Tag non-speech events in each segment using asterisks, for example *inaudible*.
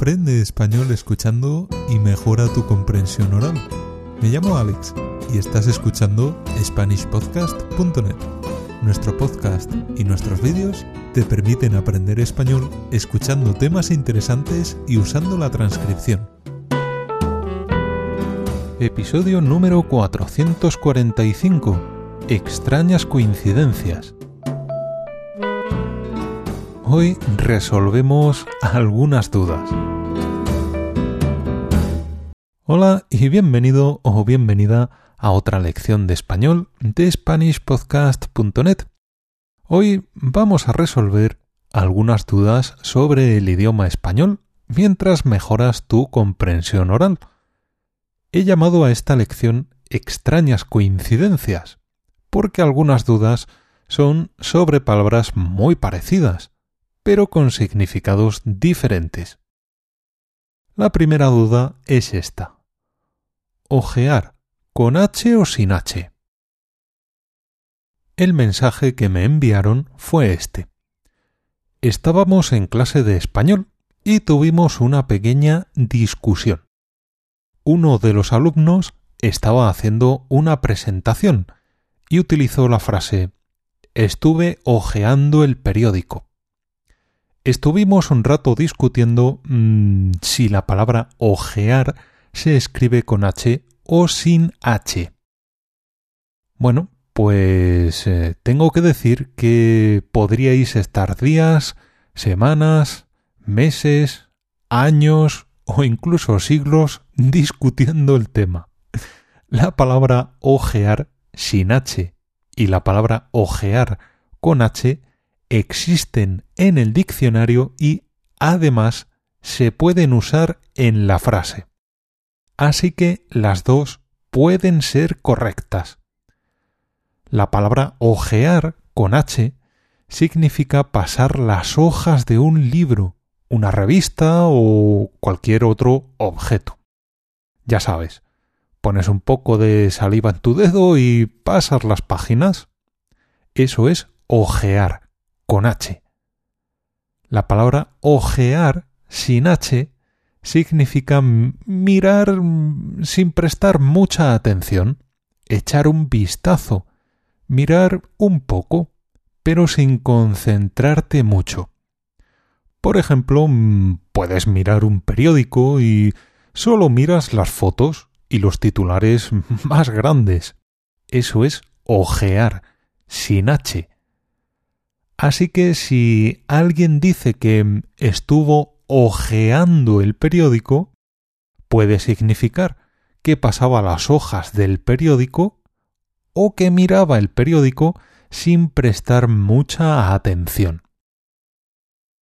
Aprende español escuchando y mejora tu comprensión oral. Me llamo Alex y estás escuchando SpanishPodcast.net. Nuestro podcast y nuestros vídeos te permiten aprender español escuchando temas interesantes y usando la transcripción. Episodio número 445. Extrañas coincidencias. Hoy resolvemos algunas dudas. Hola y bienvenido o bienvenida a otra lección de español de SpanishPodcast.net. Hoy vamos a resolver algunas dudas sobre el idioma español mientras mejoras tu comprensión oral. He llamado a esta lección extrañas coincidencias, porque algunas dudas son sobre palabras muy parecidas, pero con significados diferentes. La primera duda es esta. ¿Ojear con H o sin H? El mensaje que me enviaron fue este. Estábamos en clase de español y tuvimos una pequeña discusión. Uno de los alumnos estaba haciendo una presentación y utilizó la frase Estuve ojeando el periódico. Estuvimos un rato discutiendo mmm, si la palabra ojear se escribe con H o sin H. Bueno, pues eh, tengo que decir que podríais estar días, semanas, meses, años o incluso siglos discutiendo el tema. La palabra ojear sin H y la palabra ojear con H existen en el diccionario y, además, se pueden usar en la frase. Así que las dos pueden ser correctas. La palabra ojear con H significa pasar las hojas de un libro, una revista o cualquier otro objeto. Ya sabes, pones un poco de saliva en tu dedo y pasas las páginas. Eso es ojear con H. La palabra ojear sin H significa mirar sin prestar mucha atención, echar un vistazo, mirar un poco, pero sin concentrarte mucho. Por ejemplo, puedes mirar un periódico y solo miras las fotos y los titulares *laughs* más grandes. Eso es ojear, sin H. Así que si alguien dice que estuvo ojeando el periódico, puede significar que pasaba las hojas del periódico o que miraba el periódico sin prestar mucha atención.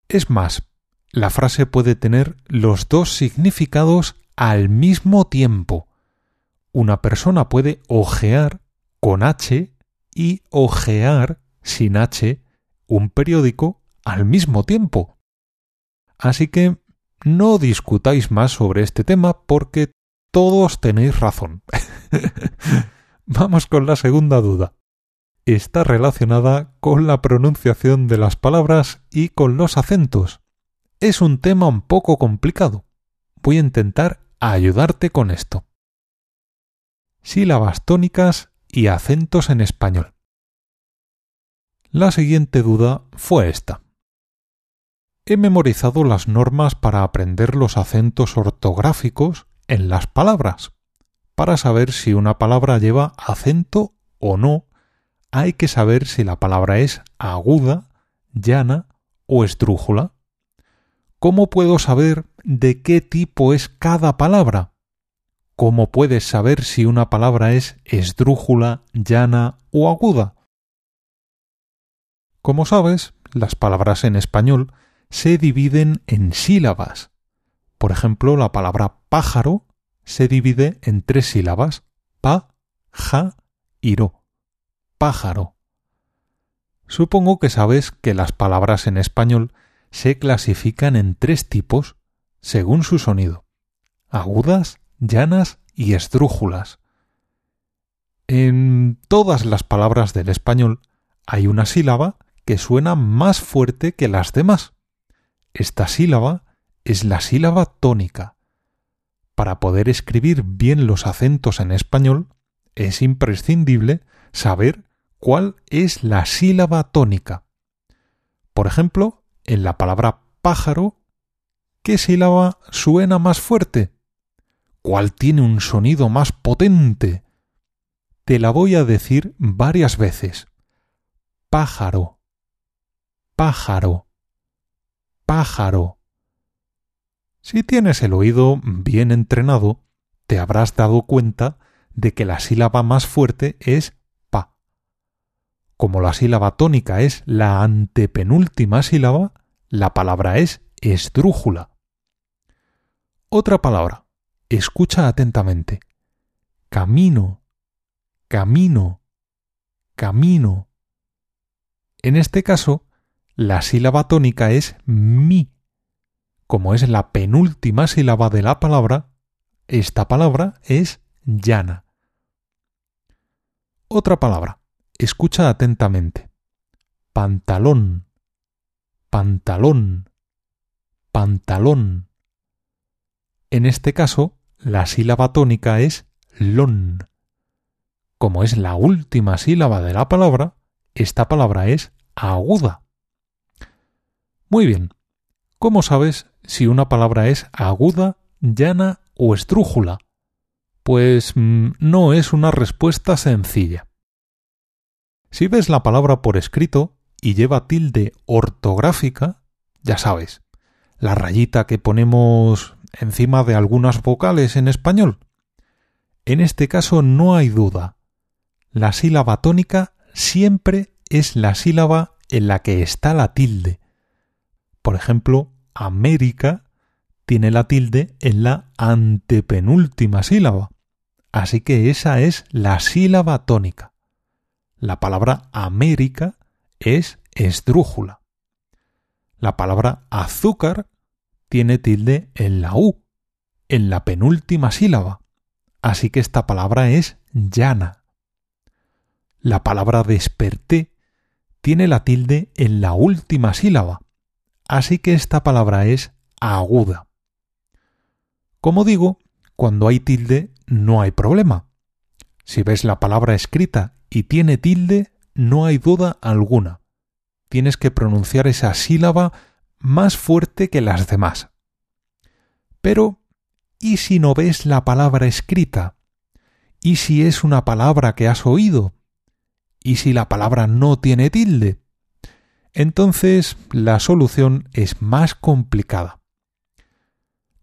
Es más, la frase puede tener los dos significados al mismo tiempo. Una persona puede ojear con H y ojear sin H un periódico al mismo tiempo. Así que no discutáis más sobre este tema porque todos tenéis razón. *laughs* Vamos con la segunda duda. Está relacionada con la pronunciación de las palabras y con los acentos. Es un tema un poco complicado. Voy a intentar ayudarte con esto. Sílabas tónicas y acentos en español. La siguiente duda fue esta. He memorizado las normas para aprender los acentos ortográficos en las palabras. Para saber si una palabra lleva acento o no, hay que saber si la palabra es aguda, llana o estrújula. ¿Cómo puedo saber de qué tipo es cada palabra? ¿Cómo puedes saber si una palabra es esdrújula, llana o aguda? Como sabes, las palabras en español se dividen en sílabas. Por ejemplo, la palabra pájaro se divide en tres sílabas, pa, ja y ro. Pájaro. Supongo que sabes que las palabras en español se clasifican en tres tipos según su sonido, agudas, llanas y esdrújulas. En todas las palabras del español hay una sílaba que suena más fuerte que las demás. Esta sílaba es la sílaba tónica. Para poder escribir bien los acentos en español, es imprescindible saber cuál es la sílaba tónica. Por ejemplo, en la palabra pájaro, ¿qué sílaba suena más fuerte? ¿Cuál tiene un sonido más potente? Te la voy a decir varias veces. Pájaro, pájaro, pájaro. Si tienes el oído bien entrenado, te habrás dado cuenta de que la sílaba más fuerte es pa. Como la sílaba tónica es la antepenúltima sílaba, la palabra es esdrújula. Otra palabra. Escucha atentamente. Camino, camino, camino. En este caso, la sílaba tónica es mi. Como es la penúltima sílaba de la palabra, esta palabra es llana. Otra palabra. Escucha atentamente. Pantalón, pantalón, pantalón. En este caso, la sílaba tónica es lon. Como es la última sílaba de la palabra, esta palabra es aguda. Muy bien. ¿Cómo sabes si una palabra es aguda, llana o estrújula? Pues mm, no es una respuesta sencilla. Si ves la palabra por escrito y lleva tilde ortográfica, ya sabes, la rayita que ponemos encima de algunas vocales en español. En este caso no hay duda. La sílaba tónica siempre es la sílaba en la que está la tilde. Por ejemplo, América tiene la tilde en la antepenúltima sílaba. Así que esa es la sílaba tónica. La palabra América es esdrújula. La palabra azúcar tiene tilde en la U, en la penúltima sílaba. Así que esta palabra es llana. La palabra desperté tiene la tilde en la última sílaba, así que esta palabra es aguda. Como digo, cuando hay tilde no hay problema. Si ves la palabra escrita y tiene tilde, no hay duda alguna. Tienes que pronunciar esa sílaba más fuerte que las demás. Pero, ¿y si no ves la palabra escrita? ¿Y si es una palabra que has oído? ¿Y si la palabra no tiene tilde? Entonces la solución es más complicada.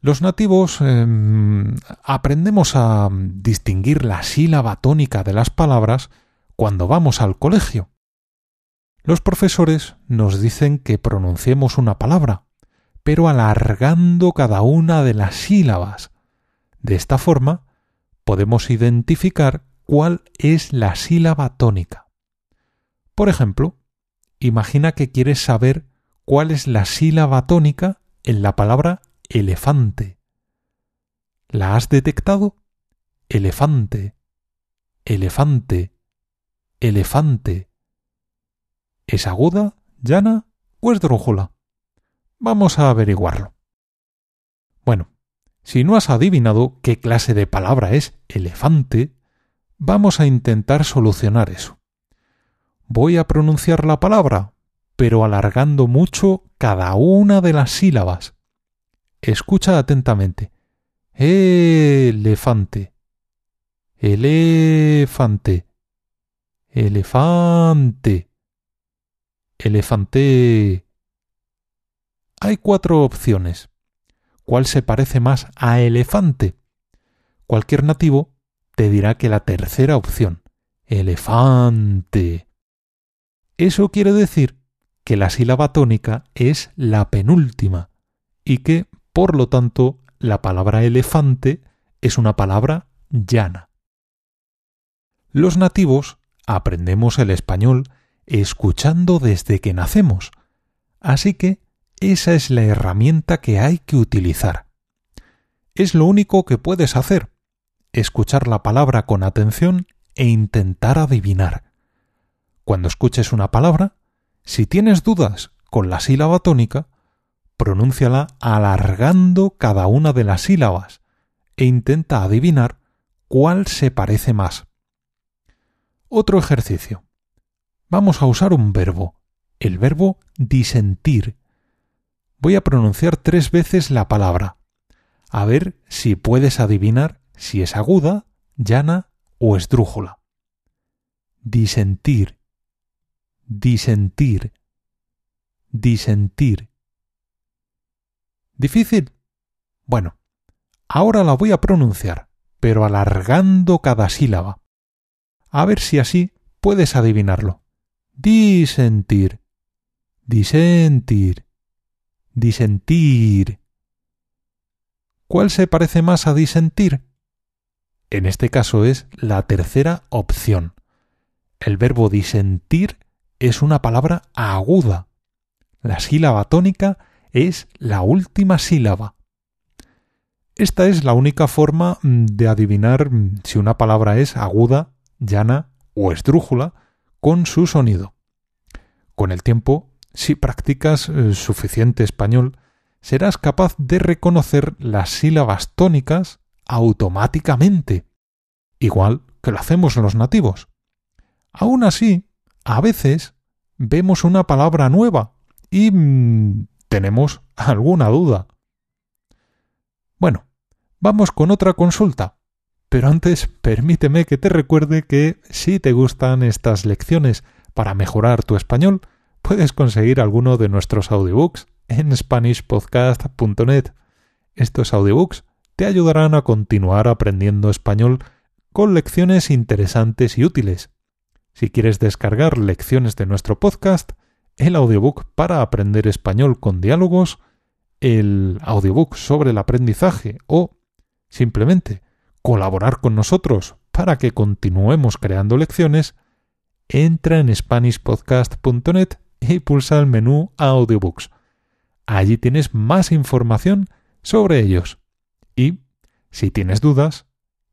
Los nativos em, aprendemos a distinguir la sílaba tónica de las palabras cuando vamos al colegio. Los profesores nos dicen que pronunciemos una palabra, pero alargando cada una de las sílabas. De esta forma, podemos identificar cuál es la sílaba tónica. Por ejemplo, imagina que quieres saber cuál es la sílaba tónica en la palabra elefante. ¿La has detectado? Elefante, elefante, elefante. ¿Es aguda, llana o esdrújula? Vamos a averiguarlo. Bueno, si no has adivinado qué clase de palabra es elefante, vamos a intentar solucionar eso. Voy a pronunciar la palabra, pero alargando mucho cada una de las sílabas. Escucha atentamente. Elefante. Elefante. Elefante. Elefante. Hay cuatro opciones. ¿Cuál se parece más a elefante? Cualquier nativo te dirá que la tercera opción. Elefante. Eso quiere decir que la sílaba tónica es la penúltima y que por lo tanto, la palabra elefante es una palabra llana. Los nativos aprendemos el español escuchando desde que nacemos, así que esa es la herramienta que hay que utilizar. Es lo único que puedes hacer, escuchar la palabra con atención e intentar adivinar. Cuando escuches una palabra, si tienes dudas con la sílaba tónica, pronúnciala alargando cada una de las sílabas e intenta adivinar cuál se parece más. Otro ejercicio. Vamos a usar un verbo, el verbo disentir. Voy a pronunciar tres veces la palabra. A ver si puedes adivinar si es aguda, llana o esdrújula. Disentir, disentir, disentir. ¿Difícil? Bueno, ahora la voy a pronunciar, pero alargando cada sílaba. A ver si así puedes adivinarlo. Disentir, disentir, disentir. ¿Cuál se parece más a disentir? En este caso es la tercera opción. El verbo disentir es una palabra aguda. La sílaba tónica es la última sílaba. Esta es la única forma mm, de adivinar mm, si una palabra es aguda, llana o esdrújula con su sonido. Con el tiempo, si practicas eh, suficiente español, serás capaz de reconocer las sílabas tónicas automáticamente, igual que lo hacemos los nativos. Aún así, a veces vemos una palabra nueva y mm, tenemos alguna duda. Bueno, vamos con otra consulta. Pero antes permíteme que te recuerde que si te gustan estas lecciones para mejorar tu español, puedes conseguir alguno de nuestros audiobooks en SpanishPodcast.net. Estos audiobooks te ayudarán a continuar aprendiendo español con lecciones interesantes y útiles. Si quieres descargar lecciones de nuestro podcast, el audiobook para aprender español con diálogos, el audiobook sobre el aprendizaje o simplemente colaborar con nosotros para que continuemos creando lecciones, entra en SpanishPodcast.net y pulsa el menú Audiobooks. Allí tienes más información sobre ellos. Y, si tienes dudas,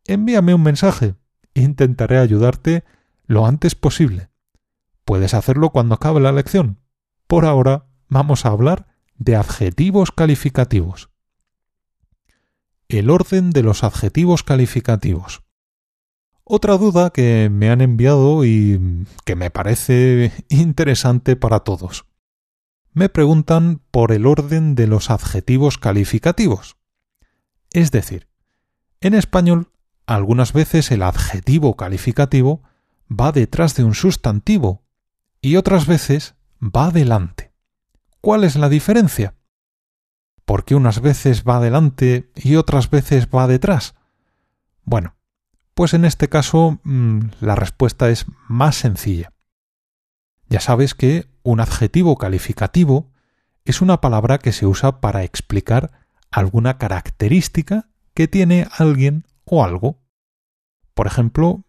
envíame un mensaje. Intentaré ayudarte lo antes posible. Puedes hacerlo cuando acabe la lección. Por ahora vamos a hablar de adjetivos calificativos. El orden de los adjetivos calificativos. Otra duda que me han enviado y que me parece interesante para todos. Me preguntan por el orden de los adjetivos calificativos. Es decir, en español algunas veces el adjetivo calificativo va detrás de un sustantivo y otras veces va delante. ¿Cuál es la diferencia? ¿Por qué unas veces va delante y otras veces va detrás? Bueno, pues en este caso mm, la respuesta es más sencilla. Ya sabes que un adjetivo calificativo es una palabra que se usa para explicar alguna característica que tiene alguien o algo. Por ejemplo,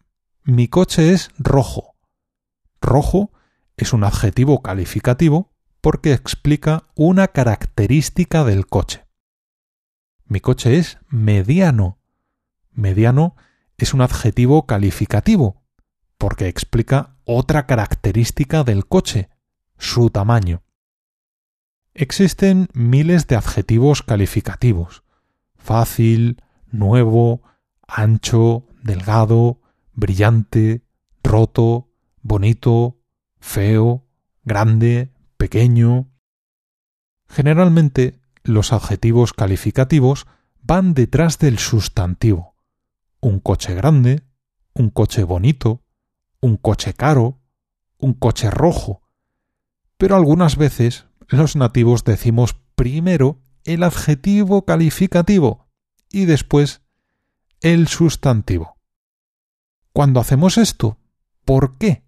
mi coche es rojo. Rojo es un adjetivo calificativo porque explica una característica del coche. Mi coche es mediano. Mediano es un adjetivo calificativo porque explica otra característica del coche, su tamaño. Existen miles de adjetivos calificativos. Fácil, nuevo, ancho, delgado, brillante, roto, bonito, feo, grande, pequeño. Generalmente los adjetivos calificativos van detrás del sustantivo. Un coche grande, un coche bonito, un coche caro, un coche rojo. Pero algunas veces los nativos decimos primero el adjetivo calificativo y después el sustantivo. Cuando hacemos esto, ¿por qué?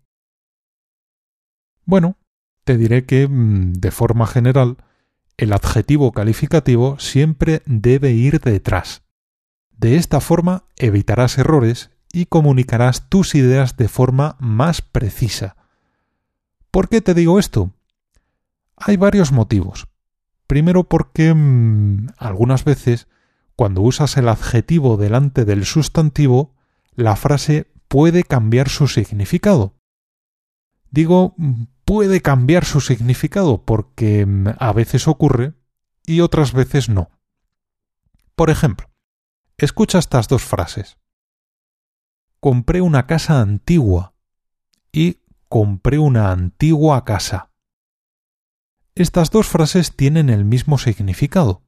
Bueno, te diré que, mm, de forma general, el adjetivo calificativo siempre debe ir detrás. De esta forma evitarás errores y comunicarás tus ideas de forma más precisa. ¿Por qué te digo esto? Hay varios motivos. Primero porque mm, algunas veces, cuando usas el adjetivo delante del sustantivo, la frase puede cambiar su significado. Digo puede cambiar su significado porque mm, a veces ocurre y otras veces no. Por ejemplo, escucha estas dos frases. Compré una casa antigua y compré una antigua casa. Estas dos frases tienen el mismo significado,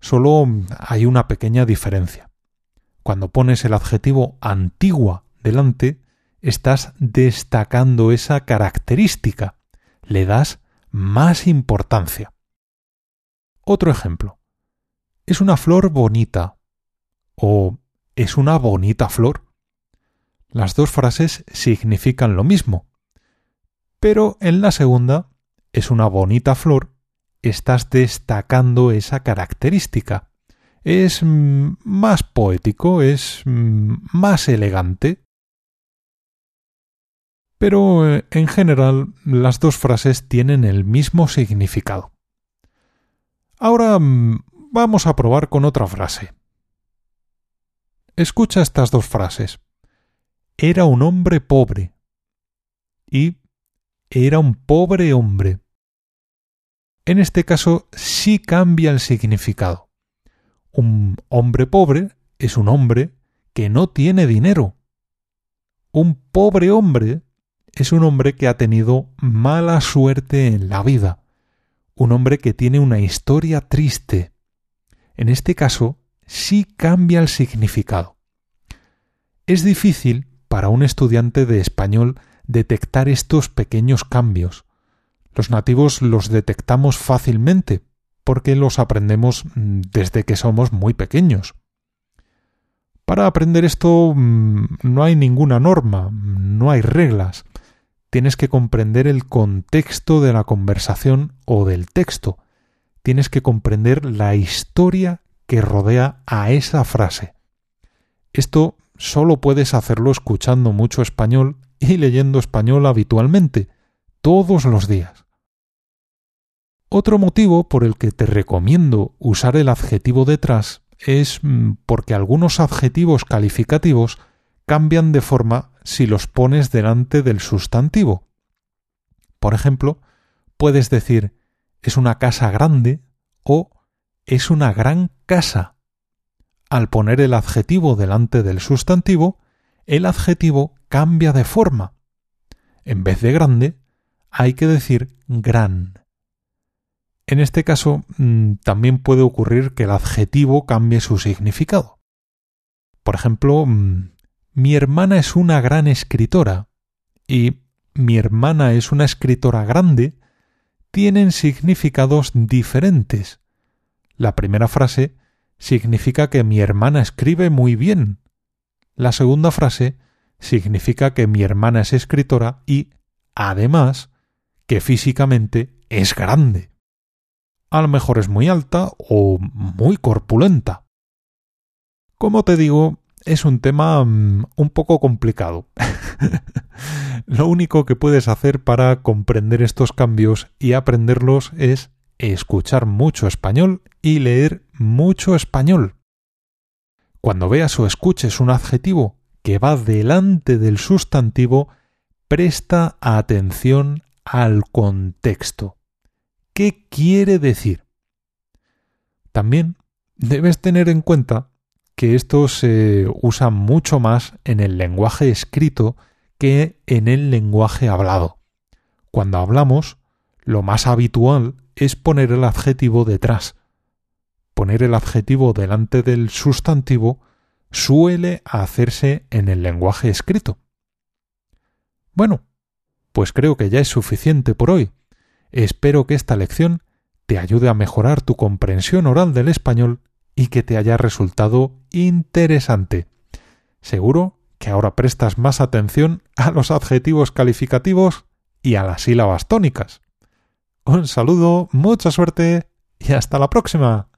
solo hay una pequeña diferencia. Cuando pones el adjetivo antigua delante, estás destacando esa característica, le das más importancia. Otro ejemplo. Es una flor bonita o es una bonita flor. Las dos frases significan lo mismo, pero en la segunda es una bonita flor, estás destacando esa característica. Es mm, más poético, es mm, más elegante. Pero eh, en general las dos frases tienen el mismo significado. Ahora mm, vamos a probar con otra frase. Escucha estas dos frases. Era un hombre pobre y era un pobre hombre. En este caso sí cambia el significado. Un hombre pobre es un hombre que no tiene dinero. Un pobre hombre es un hombre que ha tenido mala suerte en la vida, un hombre que tiene una historia triste. En este caso sí cambia el significado. Es difícil para un estudiante de español detectar estos pequeños cambios. Los nativos los detectamos fácilmente porque los aprendemos mm, desde que somos muy pequeños. Para aprender esto mm, no hay ninguna norma, no hay reglas. Tienes que comprender el contexto de la conversación o del texto. Tienes que comprender la historia que rodea a esa frase. Esto solo puedes hacerlo escuchando mucho español y leyendo español habitualmente, todos los días. Otro motivo por el que te recomiendo usar el adjetivo detrás es mm, porque algunos adjetivos calificativos cambian de forma si los pones delante del sustantivo. Por ejemplo, puedes decir es una casa grande o es una gran casa. Al poner el adjetivo delante del sustantivo, el adjetivo cambia de forma. En vez de grande, hay que decir gran. En este caso, mm, también puede ocurrir que el adjetivo cambie su significado. Por ejemplo, mm, mi hermana es una gran escritora y mi hermana es una escritora grande tienen significados diferentes. La primera frase significa que mi hermana escribe muy bien. La segunda frase significa que mi hermana es escritora y, además, que físicamente es grande. A lo mejor es muy alta o muy corpulenta. Como te digo, es un tema mm, un poco complicado. *laughs* Lo único que puedes hacer para comprender estos cambios y aprenderlos es escuchar mucho español y leer mucho español. Cuando veas o escuches un adjetivo que va delante del sustantivo, presta atención al contexto. ¿Qué quiere decir? También debes tener en cuenta que esto se usa mucho más en el lenguaje escrito que en el lenguaje hablado. Cuando hablamos, lo más habitual es poner el adjetivo detrás. Poner el adjetivo delante del sustantivo suele hacerse en el lenguaje escrito. Bueno, pues creo que ya es suficiente por hoy. Espero que esta lección te ayude a mejorar tu comprensión oral del español y que te haya resultado interesante. Seguro que ahora prestas más atención a los adjetivos calificativos y a las sílabas tónicas. Un saludo, mucha suerte y hasta la próxima.